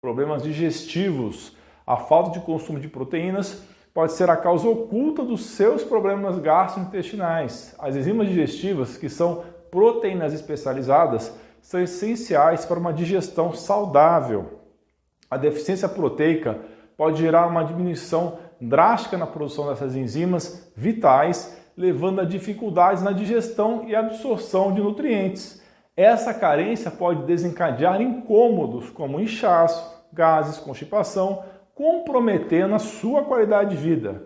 problemas digestivos. A falta de consumo de proteínas pode ser a causa oculta dos seus problemas gastrointestinais. As enzimas digestivas, que são proteínas especializadas, são essenciais para uma digestão saudável. A deficiência proteica pode gerar uma diminuição drástica na produção dessas enzimas vitais, levando a dificuldades na digestão e absorção de nutrientes. Essa carência pode desencadear incômodos como inchaço, gases, constipação, comprometendo a sua qualidade de vida.